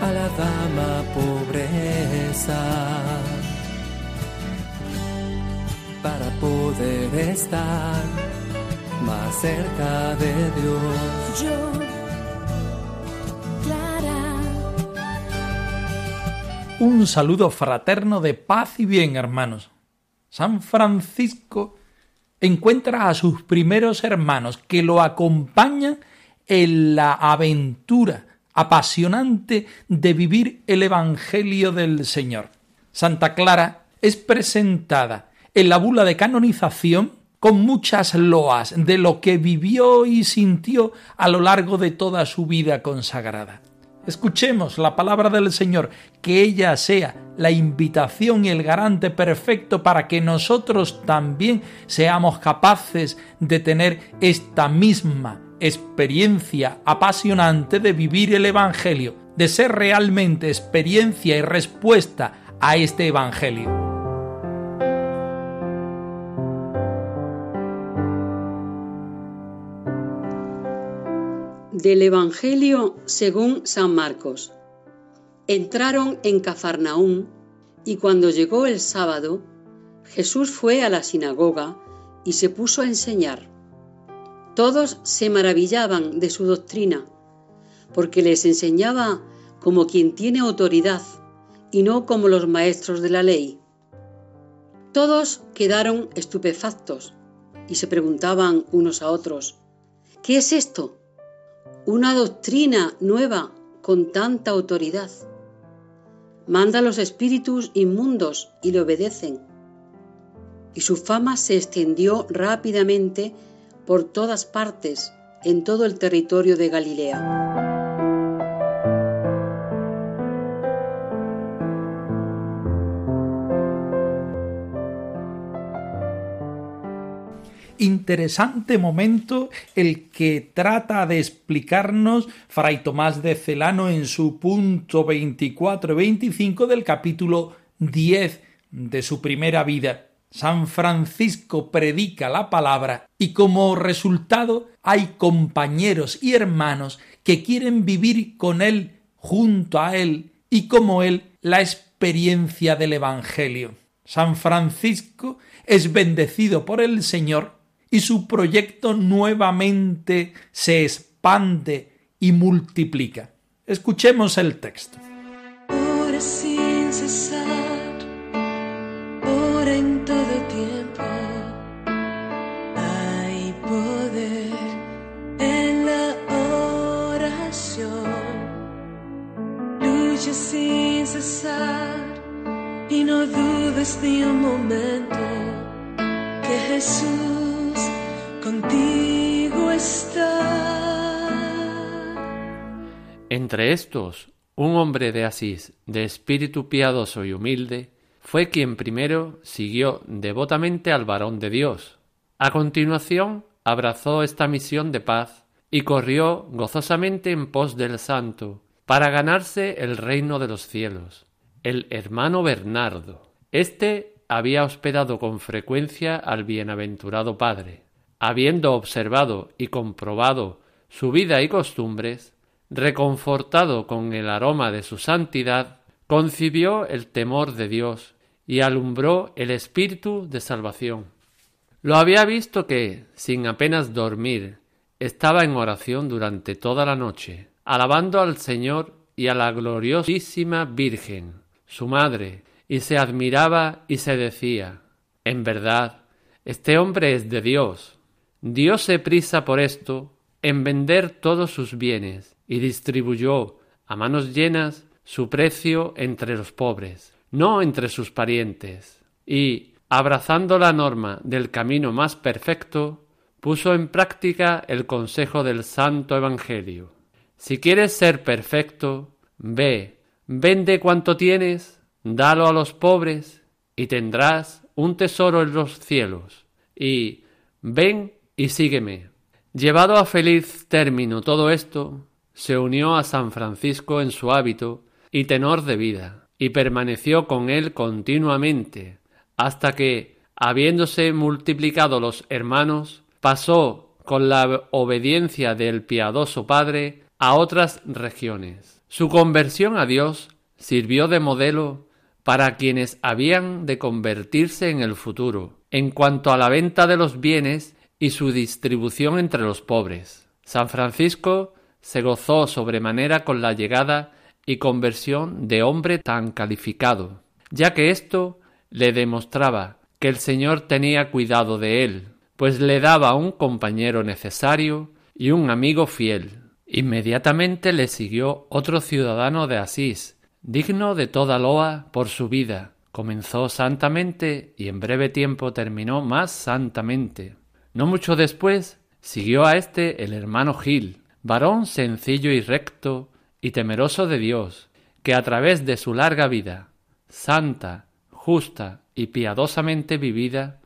A la dama pobreza, para poder estar más cerca de Dios. Yo, Clara, Un saludo fraterno de paz y bien, hermanos. San Francisco encuentra a sus primeros hermanos que lo acompañan en la aventura apasionante de vivir el Evangelio del Señor. Santa Clara es presentada en la bula de canonización con muchas loas de lo que vivió y sintió a lo largo de toda su vida consagrada. Escuchemos la palabra del Señor, que ella sea la invitación y el garante perfecto para que nosotros también seamos capaces de tener esta misma experiencia apasionante de vivir el Evangelio, de ser realmente experiencia y respuesta a este Evangelio. Del Evangelio según San Marcos. Entraron en Cafarnaún y cuando llegó el sábado, Jesús fue a la sinagoga y se puso a enseñar. Todos se maravillaban de su doctrina, porque les enseñaba como quien tiene autoridad y no como los maestros de la ley. Todos quedaron estupefactos y se preguntaban unos a otros, ¿qué es esto? una doctrina nueva con tanta autoridad. Manda a los espíritus inmundos y le obedecen. Y su fama se extendió rápidamente por todas partes en todo el territorio de Galilea. interesante momento el que trata de explicarnos Fray Tomás de Celano en su punto 24 y 25 del capítulo 10 de su primera vida. San Francisco predica la palabra y como resultado hay compañeros y hermanos que quieren vivir con él, junto a él y como él la experiencia del Evangelio. San Francisco es bendecido por el Señor y su proyecto nuevamente se expande y multiplica. Escuchemos el texto. Está. Entre estos, un hombre de Asís, de espíritu piadoso y humilde, fue quien primero siguió devotamente al varón de Dios. A continuación, abrazó esta misión de paz y corrió gozosamente en pos del santo, para ganarse el reino de los cielos. El hermano Bernardo. Este había hospedado con frecuencia al bienaventurado padre. Habiendo observado y comprobado su vida y costumbres, reconfortado con el aroma de su santidad, concibió el temor de Dios y alumbró el espíritu de salvación. Lo había visto que, sin apenas dormir, estaba en oración durante toda la noche, alabando al Señor y a la gloriosísima Virgen, su madre, y se admiraba y se decía En verdad, este hombre es de Dios. Diose prisa por esto en vender todos sus bienes y distribuyó a manos llenas su precio entre los pobres, no entre sus parientes, y, abrazando la norma del camino más perfecto, puso en práctica el consejo del Santo Evangelio. Si quieres ser perfecto, ve, vende cuanto tienes, dalo a los pobres y tendrás un tesoro en los cielos. Y ven y sígueme. Llevado a feliz término todo esto, se unió a San Francisco en su hábito y tenor de vida, y permaneció con él continuamente, hasta que, habiéndose multiplicado los hermanos, pasó con la obediencia del piadoso Padre a otras regiones. Su conversión a Dios sirvió de modelo para quienes habían de convertirse en el futuro, en cuanto a la venta de los bienes y su distribución entre los pobres. San Francisco se gozó sobremanera con la llegada y conversión de hombre tan calificado, ya que esto le demostraba que el Señor tenía cuidado de él, pues le daba un compañero necesario y un amigo fiel. Inmediatamente le siguió otro ciudadano de Asís, digno de toda loa por su vida. Comenzó santamente y en breve tiempo terminó más santamente. No mucho después siguió a éste el hermano Gil, varón sencillo y recto y temeroso de Dios, que a través de su larga vida, santa, justa y piadosamente vivida,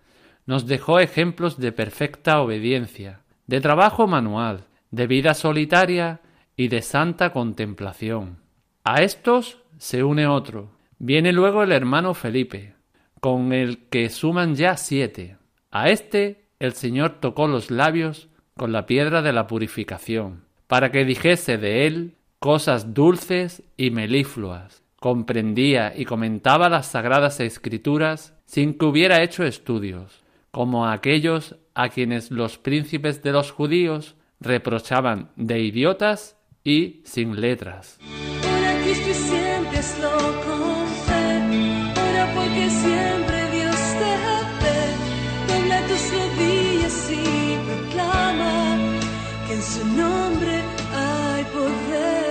nos dejó ejemplos de perfecta obediencia, de trabajo manual, de vida solitaria y de santa contemplación. A estos se une otro. Viene luego el hermano Felipe, con el que suman ya siete. A este el Señor tocó los labios con la piedra de la purificación, para que dijese de él cosas dulces y melifluas. Comprendía y comentaba las sagradas escrituras sin que hubiera hecho estudios, como aquellos a quienes los príncipes de los judíos reprochaban de idiotas y sin letras. Que en su nombre hay poder.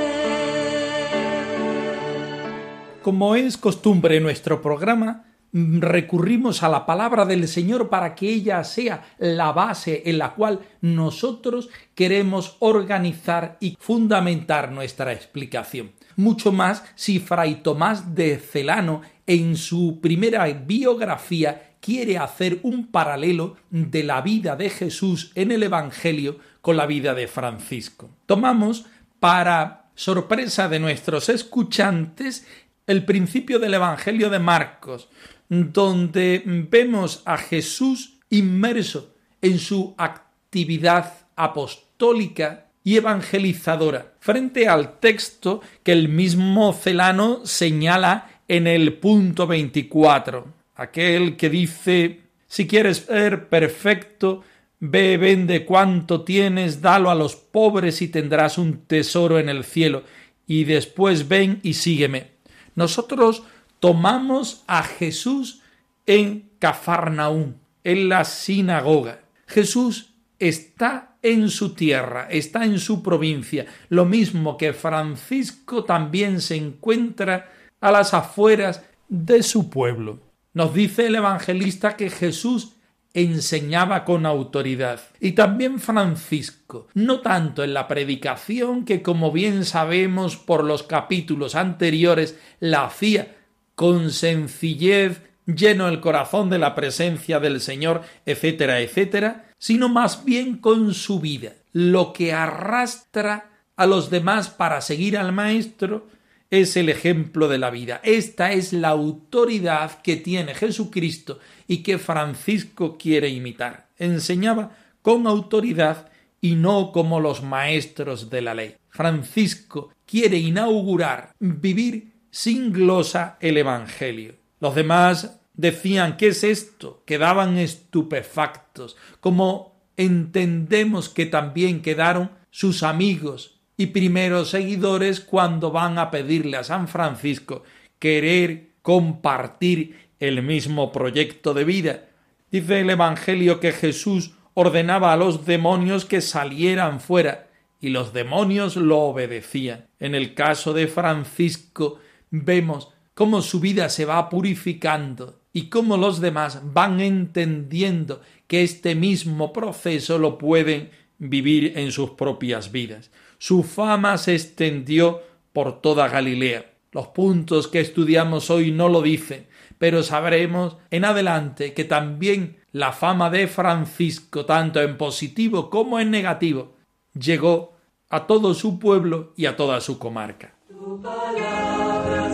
Como es costumbre en nuestro programa, recurrimos a la palabra del Señor para que ella sea la base en la cual nosotros queremos organizar y fundamentar nuestra explicación. Mucho más si Fray Tomás de Celano en su primera biografía quiere hacer un paralelo de la vida de Jesús en el Evangelio con la vida de Francisco. Tomamos para sorpresa de nuestros escuchantes el principio del Evangelio de Marcos, donde vemos a Jesús inmerso en su actividad apostólica y evangelizadora, frente al texto que el mismo Celano señala en el punto 24, aquel que dice, si quieres ser perfecto, ve, vende cuanto tienes, dalo a los pobres y tendrás un tesoro en el cielo, y después ven y sígueme. Nosotros tomamos a Jesús en Cafarnaún, en la sinagoga. Jesús está en su tierra, está en su provincia, lo mismo que Francisco también se encuentra a las afueras de su pueblo. Nos dice el evangelista que Jesús enseñaba con autoridad. Y también Francisco, no tanto en la predicación que como bien sabemos por los capítulos anteriores la hacía con sencillez, lleno el corazón de la presencia del Señor, etcétera, etcétera, sino más bien con su vida, lo que arrastra a los demás para seguir al Maestro es el ejemplo de la vida. Esta es la autoridad que tiene Jesucristo y que Francisco quiere imitar. Enseñaba con autoridad y no como los maestros de la ley. Francisco quiere inaugurar vivir sin glosa el Evangelio. Los demás decían ¿qué es esto? quedaban estupefactos, como entendemos que también quedaron sus amigos y primeros seguidores cuando van a pedirle a San Francisco querer compartir el mismo proyecto de vida. Dice el Evangelio que Jesús ordenaba a los demonios que salieran fuera y los demonios lo obedecían. En el caso de Francisco vemos cómo su vida se va purificando y cómo los demás van entendiendo que este mismo proceso lo pueden vivir en sus propias vidas. Su fama se extendió por toda Galilea. Los puntos que estudiamos hoy no lo dicen, pero sabremos en adelante que también la fama de Francisco, tanto en positivo como en negativo, llegó a todo su pueblo y a toda su comarca. La palabra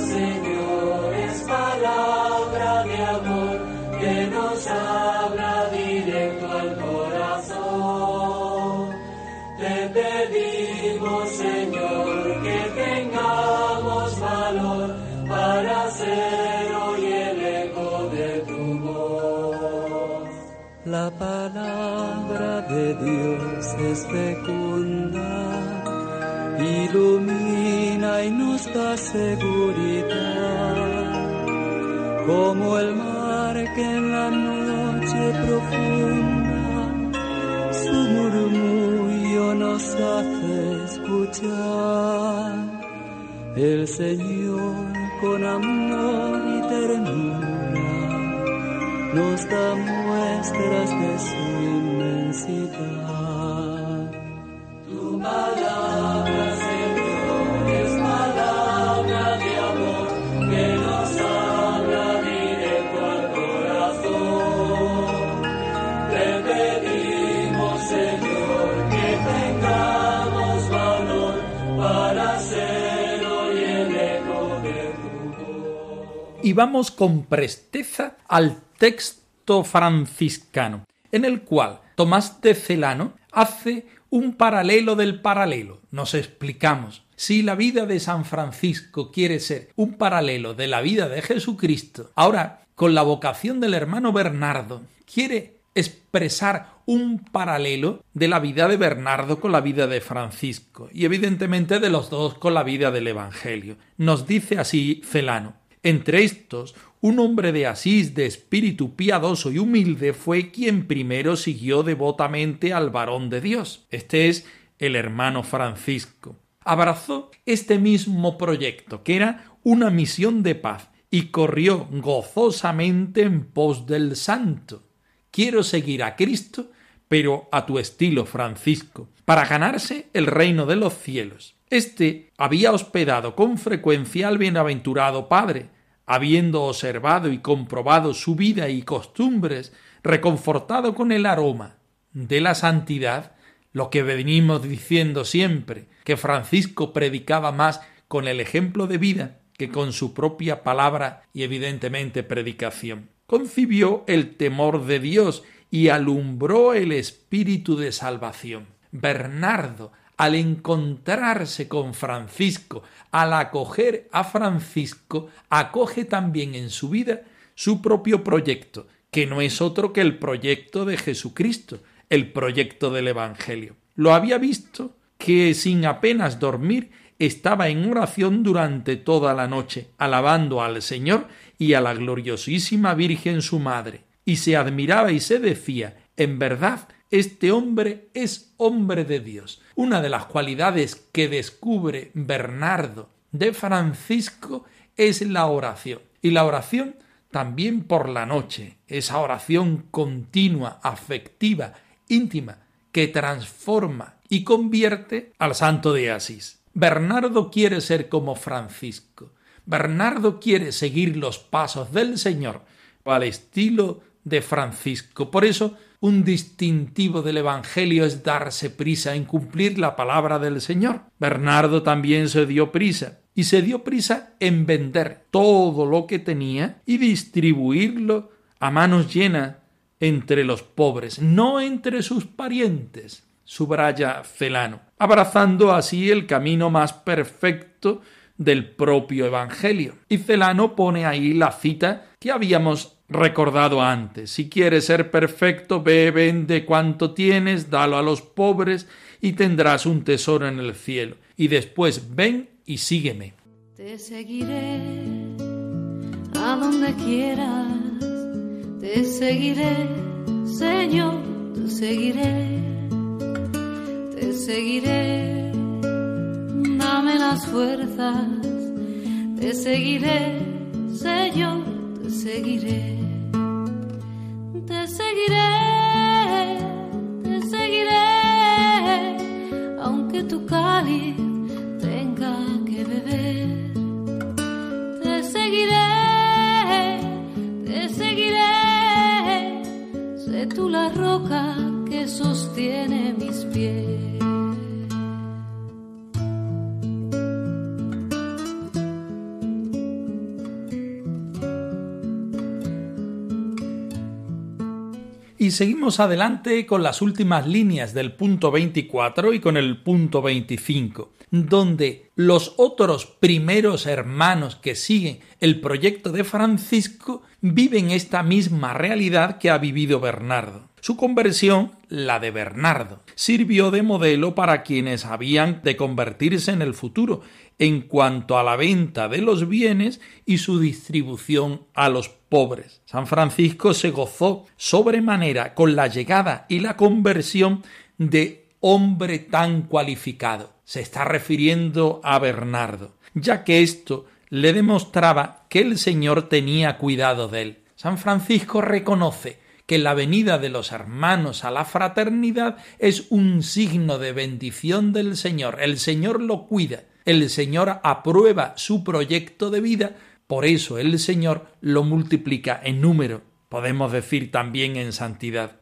de Dios es fecunda, ilumina y nos da seguridad, como el mar que en la noche profunda su murmullo nos hace escuchar. El Señor con amor y ternura nos da de su inmensidad. Tu palabra, Señor, es palabra de amor que nos habla directo al corazón. Te pedimos, Señor, que tengamos valor para ser hoy el eco de tu voz. Y vamos con presteza al texto franciscano, en el cual Tomás de Celano hace un paralelo del paralelo. Nos explicamos. Si la vida de San Francisco quiere ser un paralelo de la vida de Jesucristo, ahora, con la vocación del hermano Bernardo, quiere expresar un paralelo de la vida de Bernardo con la vida de Francisco y evidentemente de los dos con la vida del Evangelio. Nos dice así Celano. Entre estos, un hombre de Asís de espíritu piadoso y humilde fue quien primero siguió devotamente al varón de Dios. Este es el hermano Francisco. Abrazó este mismo proyecto, que era una misión de paz, y corrió gozosamente en pos del santo. Quiero seguir a Cristo, pero a tu estilo, Francisco, para ganarse el reino de los cielos. Este había hospedado con frecuencia al bienaventurado Padre, habiendo observado y comprobado su vida y costumbres, reconfortado con el aroma de la santidad, lo que venimos diciendo siempre, que Francisco predicaba más con el ejemplo de vida que con su propia palabra y evidentemente predicación. Concibió el temor de Dios y alumbró el espíritu de salvación. Bernardo, al encontrarse con Francisco, al acoger a Francisco, acoge también en su vida su propio proyecto, que no es otro que el proyecto de Jesucristo, el proyecto del Evangelio. Lo había visto que sin apenas dormir estaba en oración durante toda la noche, alabando al Señor y a la gloriosísima Virgen su Madre, y se admiraba y se decía, en verdad, este hombre es hombre de Dios. Una de las cualidades que descubre Bernardo de Francisco es la oración. Y la oración también por la noche, esa oración continua, afectiva, íntima, que transforma y convierte al santo de Asís. Bernardo quiere ser como Francisco. Bernardo quiere seguir los pasos del Señor al estilo de Francisco. Por eso, un distintivo del Evangelio es darse prisa en cumplir la palabra del Señor. Bernardo también se dio prisa, y se dio prisa en vender todo lo que tenía y distribuirlo a manos llenas entre los pobres, no entre sus parientes, subraya Celano, abrazando así el camino más perfecto del propio Evangelio. Y Celano pone ahí la cita que habíamos recordado antes. Si quieres ser perfecto, ve, vende cuanto tienes, dalo a los pobres y tendrás un tesoro en el cielo. Y después ven y sígueme. Te seguiré a donde quieras, te seguiré, Señor, te seguiré, te seguiré, dame las fuerzas, te seguiré, Señor, te seguiré, te seguiré, te seguiré, aunque tu cáliz tenga que beber. Te seguiré, te seguiré, sé tú la roca que sostiene mis pies. Y seguimos adelante con las últimas líneas del punto 24 y con el punto 25, donde los otros primeros hermanos que siguen el proyecto de Francisco viven esta misma realidad que ha vivido Bernardo. Su conversión, la de Bernardo, sirvió de modelo para quienes habían de convertirse en el futuro en cuanto a la venta de los bienes y su distribución a los pobres. San Francisco se gozó sobremanera con la llegada y la conversión de hombre tan cualificado. Se está refiriendo a Bernardo, ya que esto le demostraba que el Señor tenía cuidado de él. San Francisco reconoce que la venida de los hermanos a la fraternidad es un signo de bendición del Señor. El Señor lo cuida, el Señor aprueba su proyecto de vida, por eso el Señor lo multiplica en número, podemos decir también en santidad.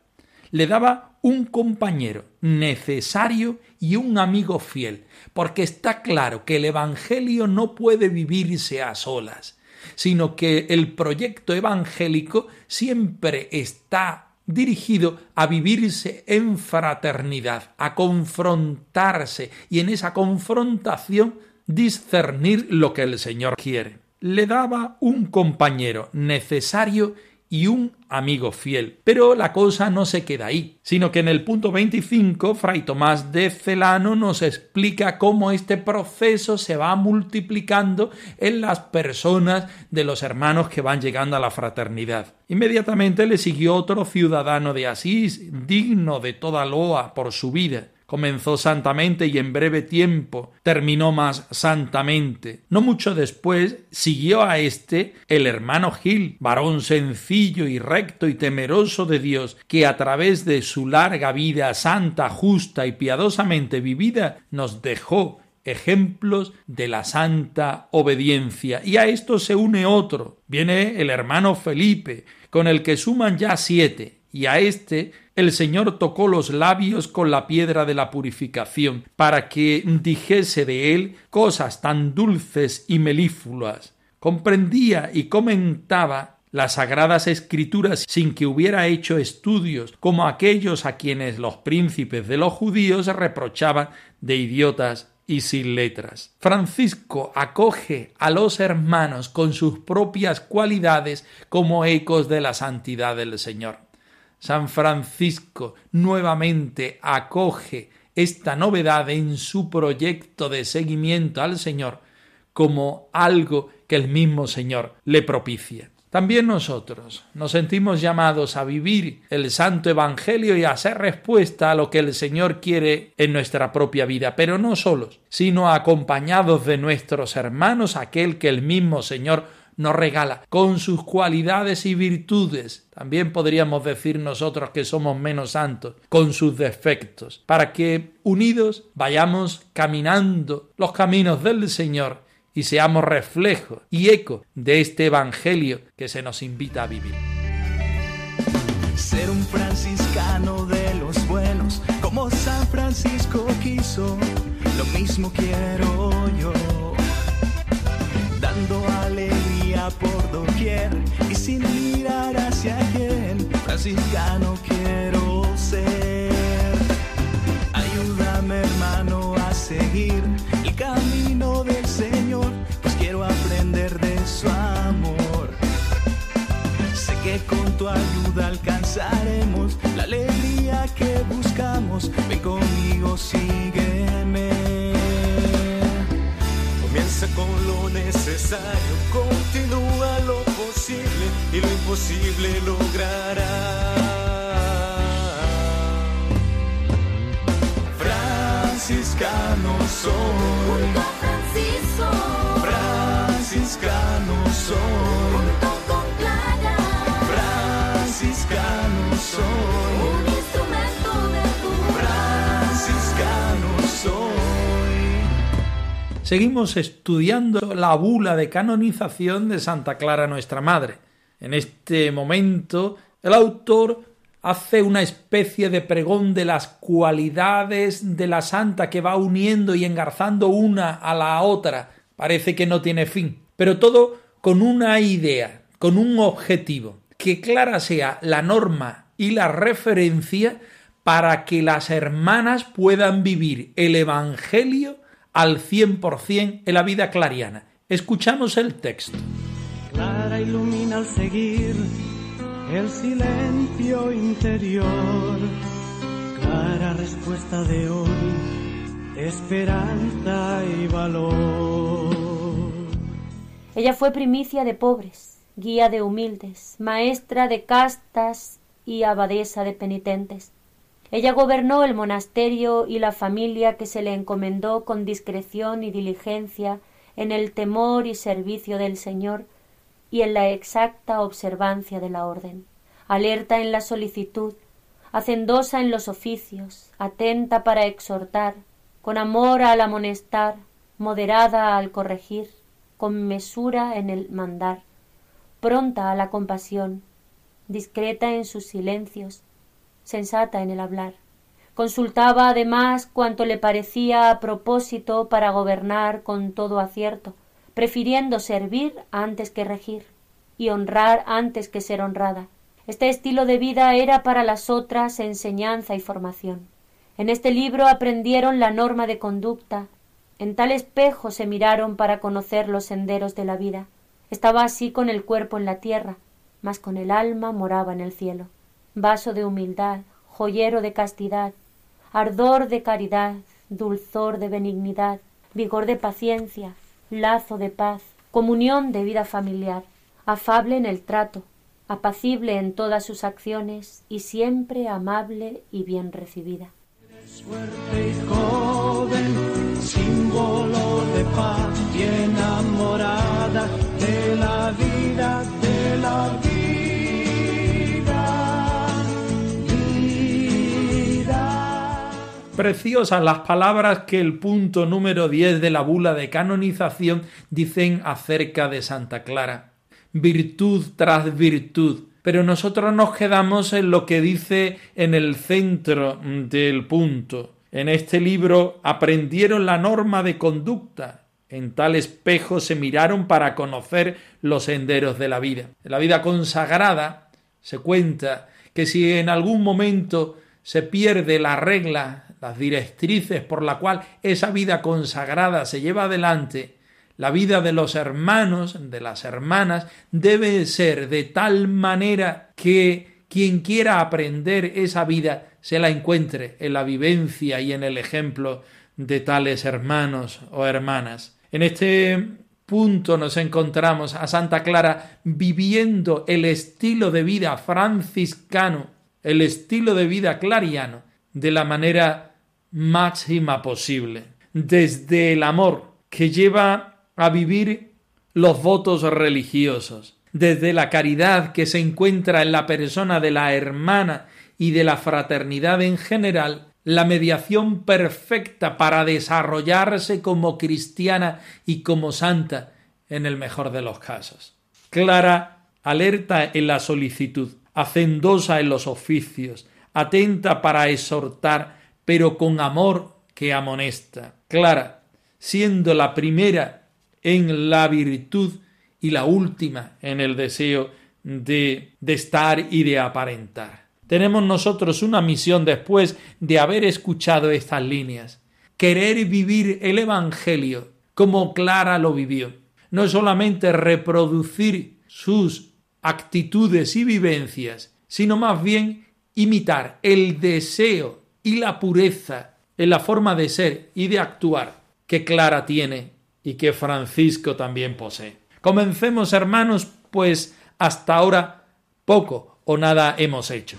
Le daba un compañero necesario y un amigo fiel, porque está claro que el Evangelio no puede vivirse a solas sino que el proyecto evangélico siempre está dirigido a vivirse en fraternidad, a confrontarse y en esa confrontación discernir lo que el Señor quiere. Le daba un compañero necesario y un amigo fiel. Pero la cosa no se queda ahí, sino que en el punto 25 Fray Tomás de Celano nos explica cómo este proceso se va multiplicando en las personas de los hermanos que van llegando a la fraternidad. Inmediatamente le siguió otro ciudadano de Asís, digno de toda loa por su vida, comenzó santamente y en breve tiempo terminó más santamente. No mucho después siguió a éste el hermano Gil, varón sencillo y recto y temeroso de Dios, que a través de su larga vida santa, justa y piadosamente vivida nos dejó ejemplos de la santa obediencia. Y a esto se une otro. Viene el hermano Felipe, con el que suman ya siete, y a éste el Señor tocó los labios con la piedra de la purificación, para que dijese de él cosas tan dulces y melífulas. Comprendía y comentaba las sagradas escrituras sin que hubiera hecho estudios, como aquellos a quienes los príncipes de los judíos reprochaban de idiotas y sin letras. Francisco acoge a los hermanos con sus propias cualidades como ecos de la santidad del Señor. San Francisco nuevamente acoge esta novedad en su proyecto de seguimiento al Señor como algo que el mismo Señor le propicia. También nosotros nos sentimos llamados a vivir el Santo Evangelio y a hacer respuesta a lo que el Señor quiere en nuestra propia vida, pero no solos, sino acompañados de nuestros hermanos, aquel que el mismo Señor nos regala con sus cualidades y virtudes. También podríamos decir nosotros que somos menos santos, con sus defectos, para que unidos vayamos caminando los caminos del Señor y seamos reflejo y eco de este Evangelio que se nos invita a vivir. Ser un franciscano de los buenos, como San Francisco quiso, lo mismo quiero yo, dando alegría por doquier y sin mirar hacia quién, franciscano quiero ser. Ayúdame hermano a seguir el camino del Señor, pues quiero aprender de su amor. Sé que con tu ayuda alcanzaremos la alegría que buscamos. Ven conmigo, sígueme. Comienza con lo necesario, continúa lo posible y lo imposible logrará. Franciscano soy, Francisco, franciscano soy, Seguimos estudiando la bula de canonización de Santa Clara nuestra Madre. En este momento, el autor hace una especie de pregón de las cualidades de la santa que va uniendo y engarzando una a la otra. Parece que no tiene fin, pero todo con una idea, con un objetivo, que clara sea la norma y la referencia para que las hermanas puedan vivir el Evangelio al 100% en la vida clariana. Escuchamos el texto. Clara ilumina al seguir el silencio interior. Clara respuesta de hoy, esperanza y valor. Ella fue primicia de pobres, guía de humildes, maestra de castas y abadesa de penitentes. Ella gobernó el monasterio y la familia que se le encomendó con discreción y diligencia en el temor y servicio del Señor y en la exacta observancia de la orden, alerta en la solicitud, hacendosa en los oficios, atenta para exhortar, con amor al amonestar, moderada al corregir, con mesura en el mandar, pronta a la compasión, discreta en sus silencios, sensata en el hablar. Consultaba además cuanto le parecía a propósito para gobernar con todo acierto, prefiriendo servir antes que regir y honrar antes que ser honrada. Este estilo de vida era para las otras enseñanza y formación. En este libro aprendieron la norma de conducta, en tal espejo se miraron para conocer los senderos de la vida. Estaba así con el cuerpo en la tierra, mas con el alma moraba en el cielo. Vaso de humildad, joyero de castidad, ardor de caridad, dulzor de benignidad, vigor de paciencia, lazo de paz, comunión de vida familiar, afable en el trato, apacible en todas sus acciones y siempre amable y bien recibida. Preciosas las palabras que el punto número 10 de la bula de canonización dicen acerca de Santa Clara. Virtud tras virtud. Pero nosotros nos quedamos en lo que dice en el centro del punto. En este libro aprendieron la norma de conducta. En tal espejo se miraron para conocer los senderos de la vida. En la vida consagrada se cuenta que si en algún momento se pierde la regla, las directrices por la cual esa vida consagrada se lleva adelante, la vida de los hermanos, de las hermanas, debe ser de tal manera que quien quiera aprender esa vida se la encuentre en la vivencia y en el ejemplo de tales hermanos o hermanas. En este punto nos encontramos a Santa Clara viviendo el estilo de vida franciscano, el estilo de vida clariano, de la manera máxima posible, desde el amor que lleva a vivir los votos religiosos, desde la caridad que se encuentra en la persona de la hermana y de la fraternidad en general, la mediación perfecta para desarrollarse como cristiana y como santa en el mejor de los casos. Clara, alerta en la solicitud, hacendosa en los oficios, atenta para exhortar, pero con amor que amonesta. Clara, siendo la primera en la virtud y la última en el deseo de, de estar y de aparentar. Tenemos nosotros una misión después de haber escuchado estas líneas. Querer vivir el Evangelio como Clara lo vivió. No solamente reproducir sus actitudes y vivencias, sino más bien imitar el deseo y la pureza en la forma de ser y de actuar que Clara tiene y que Francisco también posee. Comencemos, hermanos, pues hasta ahora poco o nada hemos hecho.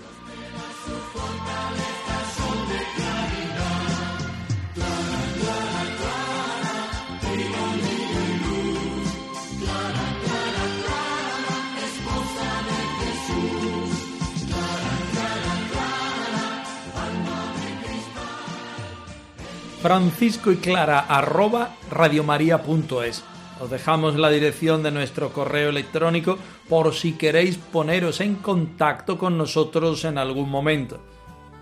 Francisco y Clara arroba radiomaria.es. Os dejamos la dirección de nuestro correo electrónico por si queréis poneros en contacto con nosotros en algún momento.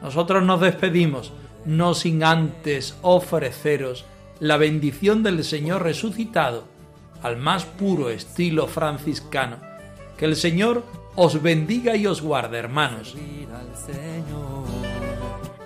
Nosotros nos despedimos, no sin antes ofreceros la bendición del Señor resucitado al más puro estilo franciscano. Que el Señor os bendiga y os guarde, hermanos.